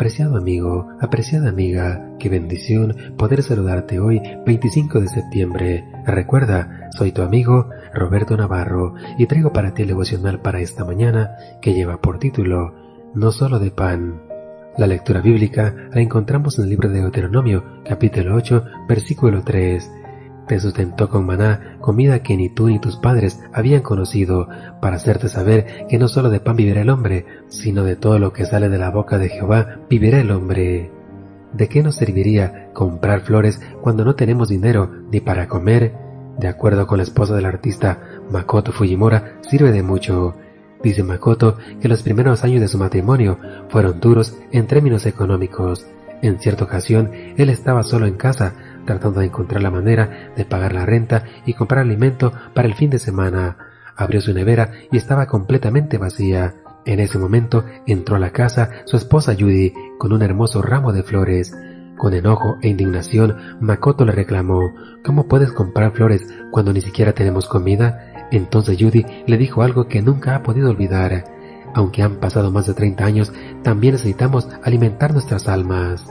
Apreciado amigo, apreciada amiga, qué bendición poder saludarte hoy 25 de septiembre. Recuerda, soy tu amigo Roberto Navarro y traigo para ti el devocional para esta mañana que lleva por título No solo de pan. La lectura bíblica la encontramos en el libro de Deuteronomio, capítulo 8, versículo 3 te sustentó con maná, comida que ni tú ni tus padres habían conocido, para hacerte saber que no solo de pan vivirá el hombre, sino de todo lo que sale de la boca de Jehová vivirá el hombre. ¿De qué nos serviría comprar flores cuando no tenemos dinero ni para comer? De acuerdo con la esposa del artista Makoto Fujimura, sirve de mucho. Dice Makoto que los primeros años de su matrimonio fueron duros en términos económicos. En cierta ocasión, él estaba solo en casa, tratando de encontrar la manera de pagar la renta y comprar alimento para el fin de semana. Abrió su nevera y estaba completamente vacía. En ese momento entró a la casa su esposa Judy con un hermoso ramo de flores. Con enojo e indignación, Makoto le reclamó, ¿Cómo puedes comprar flores cuando ni siquiera tenemos comida? Entonces Judy le dijo algo que nunca ha podido olvidar. Aunque han pasado más de 30 años, también necesitamos alimentar nuestras almas.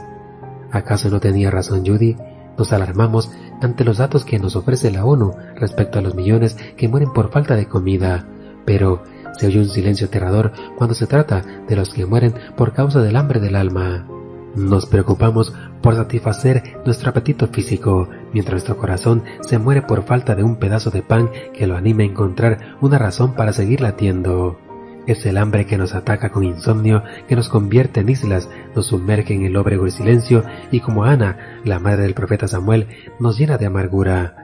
¿Acaso no tenía razón Judy? Nos alarmamos ante los datos que nos ofrece la ONU respecto a los millones que mueren por falta de comida, pero se oye un silencio aterrador cuando se trata de los que mueren por causa del hambre del alma. Nos preocupamos por satisfacer nuestro apetito físico, mientras nuestro corazón se muere por falta de un pedazo de pan que lo anime a encontrar una razón para seguir latiendo. Es el hambre que nos ataca con insomnio, que nos convierte en islas, nos sumerge en el óbrego del silencio y como Ana, la madre del profeta Samuel, nos llena de amargura.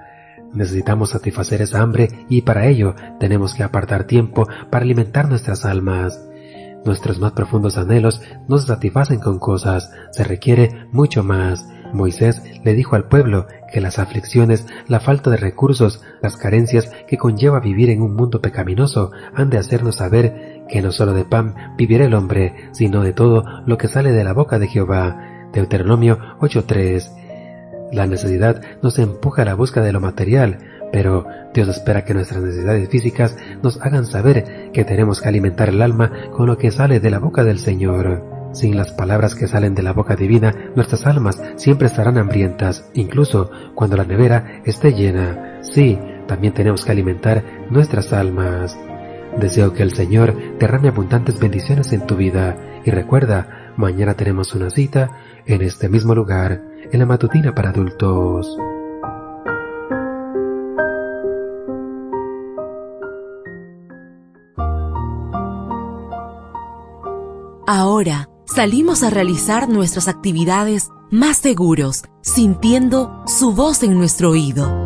Necesitamos satisfacer esa hambre y para ello tenemos que apartar tiempo para alimentar nuestras almas. Nuestros más profundos anhelos no se satisfacen con cosas, se requiere mucho más. Moisés le dijo al pueblo que las aflicciones, la falta de recursos, las carencias que conlleva vivir en un mundo pecaminoso han de hacernos saber que no solo de pan vivirá el hombre, sino de todo lo que sale de la boca de Jehová. Deuteronomio 8.3. La necesidad nos empuja a la búsqueda de lo material, pero Dios espera que nuestras necesidades físicas nos hagan saber que tenemos que alimentar el alma con lo que sale de la boca del Señor. Sin las palabras que salen de la boca divina, nuestras almas siempre estarán hambrientas, incluso cuando la nevera esté llena. Sí, también tenemos que alimentar nuestras almas. Deseo que el Señor derrame abundantes bendiciones en tu vida y recuerda, mañana tenemos una cita en este mismo lugar, en la matutina para adultos. Ahora, salimos a realizar nuestras actividades más seguros, sintiendo su voz en nuestro oído.